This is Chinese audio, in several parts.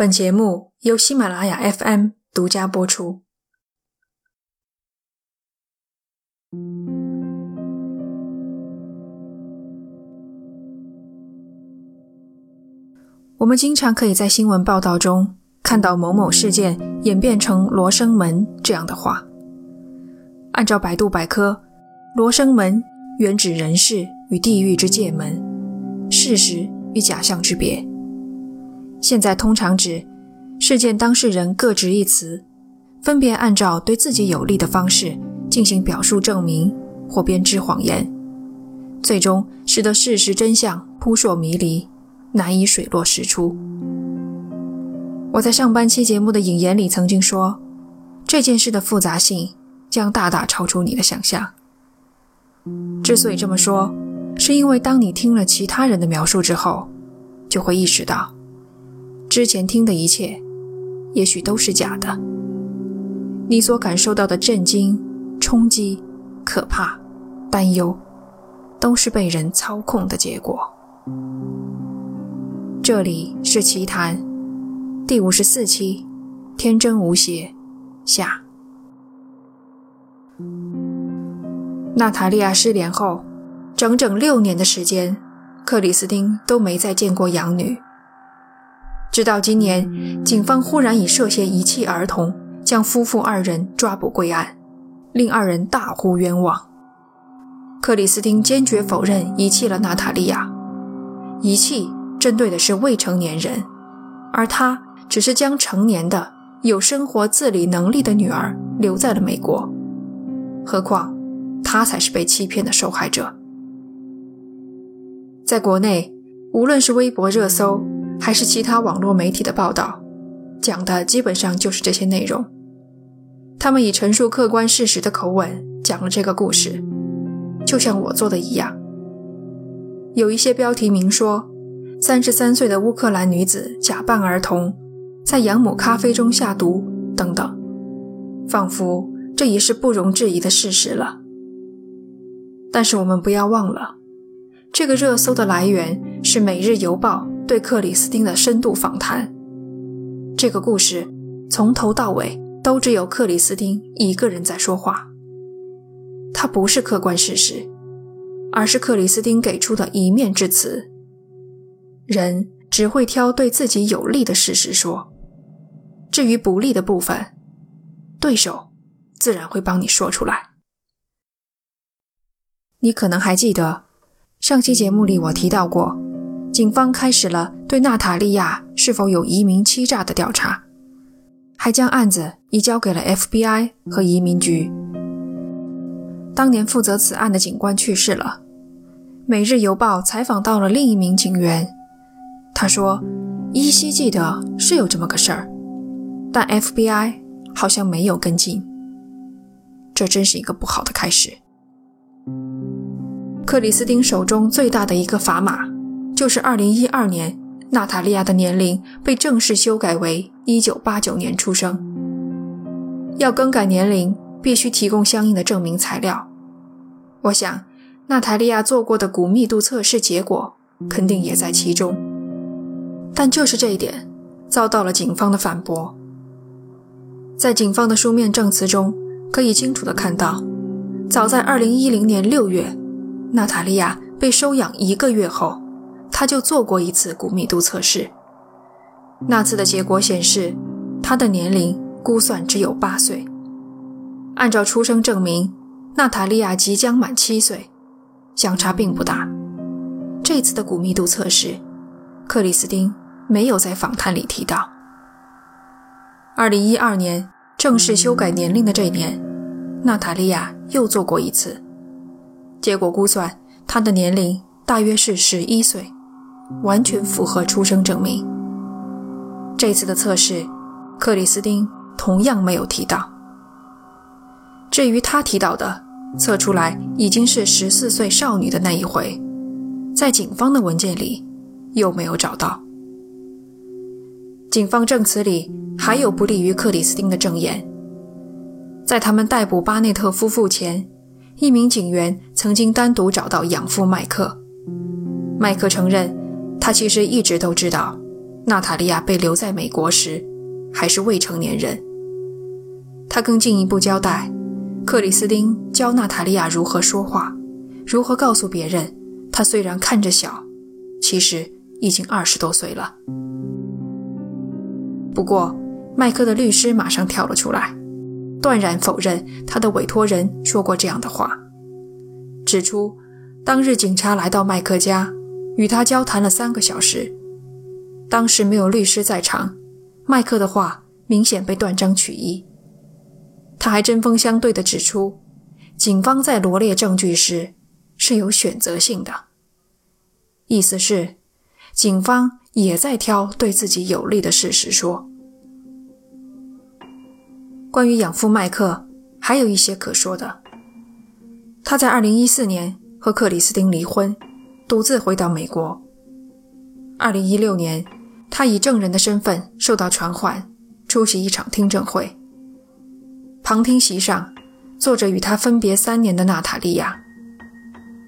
本节目由喜马拉雅 FM 独家播出。我们经常可以在新闻报道中看到某某事件演变成“罗生门”这样的话。按照百度百科，“罗生门”原指人世与地狱之界门，事实与假象之别。现在通常指事件当事人各执一词，分别按照对自己有利的方式进行表述证明或编织谎言，最终使得事实真相扑朔迷离，难以水落石出。我在上半期节目的引言里曾经说，这件事的复杂性将大大超出你的想象。之所以这么说，是因为当你听了其他人的描述之后，就会意识到。之前听的一切，也许都是假的。你所感受到的震惊、冲击、可怕、担忧，都是被人操控的结果。这里是奇谈第五十四期，天真无邪下。娜塔莉亚失联后，整整六年的时间，克里斯汀都没再见过养女。直到今年，警方忽然以涉嫌遗弃儿童，将夫妇二人抓捕归案，令二人大呼冤枉。克里斯汀坚决否认遗弃了娜塔莉亚，遗弃针对的是未成年人，而他只是将成年的、有生活自理能力的女儿留在了美国。何况，他才是被欺骗的受害者。在国内，无论是微博热搜。还是其他网络媒体的报道，讲的基本上就是这些内容。他们以陈述客观事实的口吻讲了这个故事，就像我做的一样。有一些标题明说，三十三岁的乌克兰女子假扮儿童，在养母咖啡中下毒等等，仿佛这已是不容置疑的事实了。但是我们不要忘了，这个热搜的来源是《每日邮报》。对克里斯汀的深度访谈，这个故事从头到尾都只有克里斯汀一个人在说话。它不是客观事实，而是克里斯汀给出的一面之词。人只会挑对自己有利的事实说，至于不利的部分，对手自然会帮你说出来。你可能还记得，上期节目里我提到过。警方开始了对娜塔莉亚是否有移民欺诈的调查，还将案子移交给了 FBI 和移民局。当年负责此案的警官去世了，《每日邮报》采访到了另一名警员，他说依稀记得是有这么个事儿，但 FBI 好像没有跟进。这真是一个不好的开始。克里斯汀手中最大的一个砝码。就是二零一二年，娜塔莉亚的年龄被正式修改为一九八九年出生。要更改年龄，必须提供相应的证明材料。我想，娜塔莉亚做过的骨密度测试结果肯定也在其中。但就是这一点，遭到了警方的反驳。在警方的书面证词中，可以清楚地看到，早在二零一零年六月，娜塔莉亚被收养一个月后。他就做过一次骨密度测试，那次的结果显示，他的年龄估算只有八岁。按照出生证明，娜塔莉亚即将满七岁，相差并不大。这次的骨密度测试，克里斯汀没有在访谈里提到。二零一二年正式修改年龄的这年，娜塔莉亚又做过一次，结果估算她的年龄大约是十一岁。完全符合出生证明。这次的测试，克里斯汀同样没有提到。至于他提到的测出来已经是十四岁少女的那一回，在警方的文件里又没有找到。警方证词里还有不利于克里斯汀的证言。在他们逮捕巴内特夫妇前，一名警员曾经单独找到养父麦克。麦克承认。他其实一直都知道，娜塔莉亚被留在美国时还是未成年人。他更进一步交代，克里斯汀教娜塔莉亚如何说话，如何告诉别人，她虽然看着小，其实已经二十多岁了。不过，麦克的律师马上跳了出来，断然否认他的委托人说过这样的话，指出当日警察来到麦克家，与他交谈了三个小时，当时没有律师在场，麦克的话明显被断章取义。他还针锋相对地指出，警方在罗列证据时是有选择性的，意思是警方也在挑对自己有利的事实说。关于养父麦克，还有一些可说的。他在2014年和克里斯汀离婚，独自回到美国。2016年，他以证人的身份受到传唤，出席一场听证会。旁听席上坐着与他分别三年的娜塔莉亚。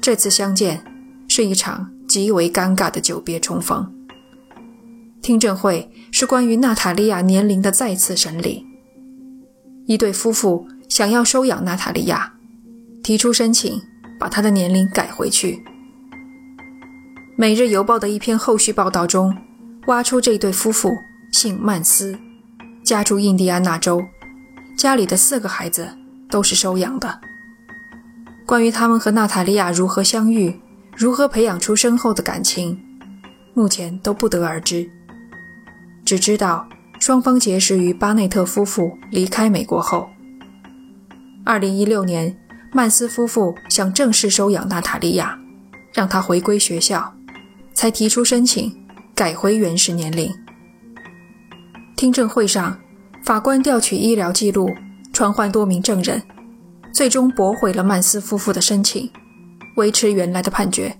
这次相见是一场极为尴尬的久别重逢。听证会是关于娜塔莉亚年龄的再次审理。一对夫妇想要收养娜塔莉亚，提出申请，把她的年龄改回去。《每日邮报》的一篇后续报道中，挖出这对夫妇姓曼斯，家住印第安纳州。家里的四个孩子都是收养的。关于他们和娜塔莉亚如何相遇，如何培养出深厚的感情，目前都不得而知。只知道双方结识于巴内特夫妇离开美国后。2016年，曼斯夫妇想正式收养娜塔莉亚，让她回归学校，才提出申请改回原始年龄。听证会上。法官调取医疗记录，传唤多名证人，最终驳回了曼斯夫妇的申请，维持原来的判决。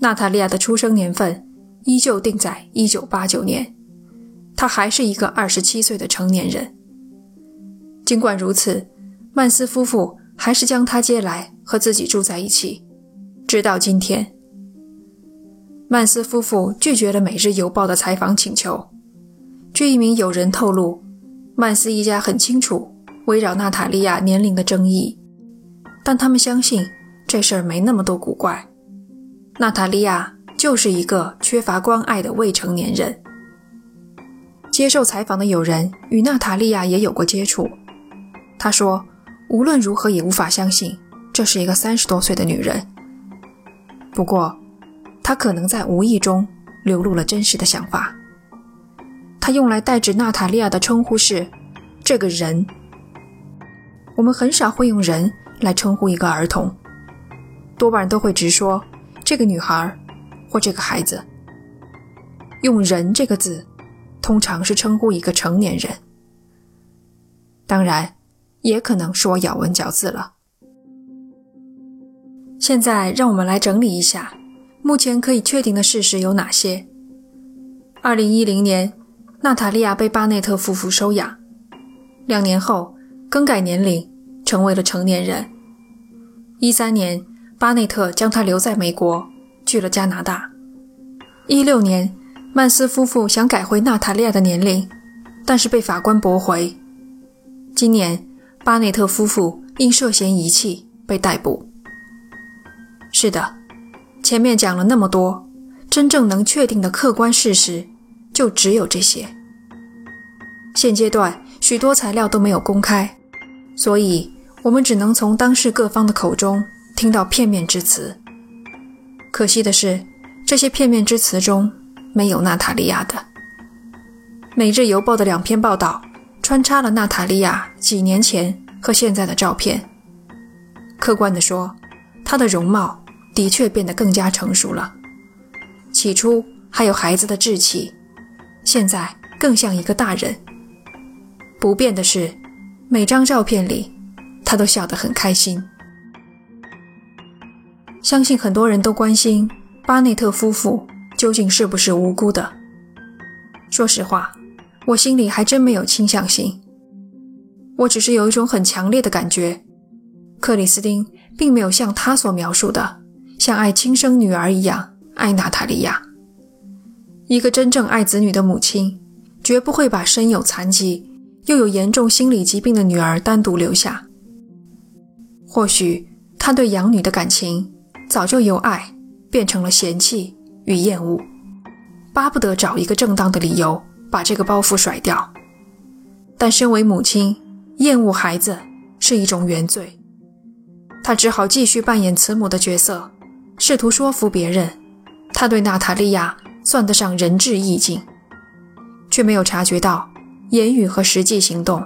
娜塔莉亚的出生年份依旧定在1989年，她还是一个27岁的成年人。尽管如此，曼斯夫妇还是将她接来和自己住在一起，直到今天。曼斯夫妇拒绝了《每日邮报》的采访请求。据一名友人透露。曼斯一家很清楚围绕娜塔莉亚年龄的争议，但他们相信这事儿没那么多古怪。娜塔莉亚就是一个缺乏关爱的未成年人。接受采访的友人与娜塔莉亚也有过接触，他说：“无论如何也无法相信这是一个三十多岁的女人。不过，他可能在无意中流露了真实的想法。”他用来代指娜塔莉亚的称呼是“这个人”。我们很少会用“人”来称呼一个儿童，多半都会直说“这个女孩”或“这个孩子”。用“人”这个字，通常是称呼一个成年人。当然，也可能是我咬文嚼字了。现在，让我们来整理一下目前可以确定的事实有哪些。二零一零年。娜塔莉亚被巴内特夫妇收养，两年后更改年龄，成为了成年人。一三年，巴内特将她留在美国，去了加拿大。一六年，曼斯夫妇想改回娜塔莉亚的年龄，但是被法官驳回。今年，巴内特夫妇因涉嫌遗弃被逮捕。是的，前面讲了那么多，真正能确定的客观事实就只有这些。现阶段许多材料都没有公开，所以我们只能从当事各方的口中听到片面之词。可惜的是，这些片面之词中没有娜塔莉亚的。《每日邮报》的两篇报道穿插了娜塔莉亚几年前和现在的照片。客观地说，她的容貌的确变得更加成熟了。起初还有孩子的稚气，现在更像一个大人。不变的是，每张照片里，他都笑得很开心。相信很多人都关心巴内特夫妇究竟是不是无辜的。说实话，我心里还真没有倾向性。我只是有一种很强烈的感觉，克里斯汀并没有像他所描述的，像爱亲生女儿一样爱娜塔莉亚。一个真正爱子女的母亲，绝不会把身有残疾又有严重心理疾病的女儿单独留下。或许她对养女的感情早就由爱变成了嫌弃与厌恶，巴不得找一个正当的理由把这个包袱甩掉。但身为母亲，厌恶孩子是一种原罪，她只好继续扮演慈母的角色，试图说服别人，他对娜塔莉亚算得上仁至义尽，却没有察觉到言语和实际行动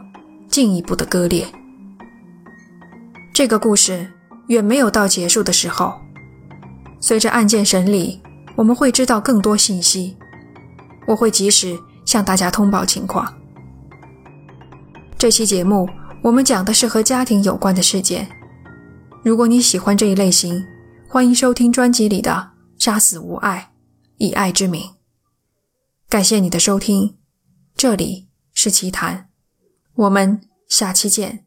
进一步的割裂。这个故事远没有到结束的时候，随着案件审理，我们会知道更多信息，我会及时向大家通报情况。这期节目我们讲的是和家庭有关的事件。如果你喜欢这一类型，欢迎收听专辑里的《杀死无爱，以爱之名》。感谢你的收听，这里是奇谈，我们下期见。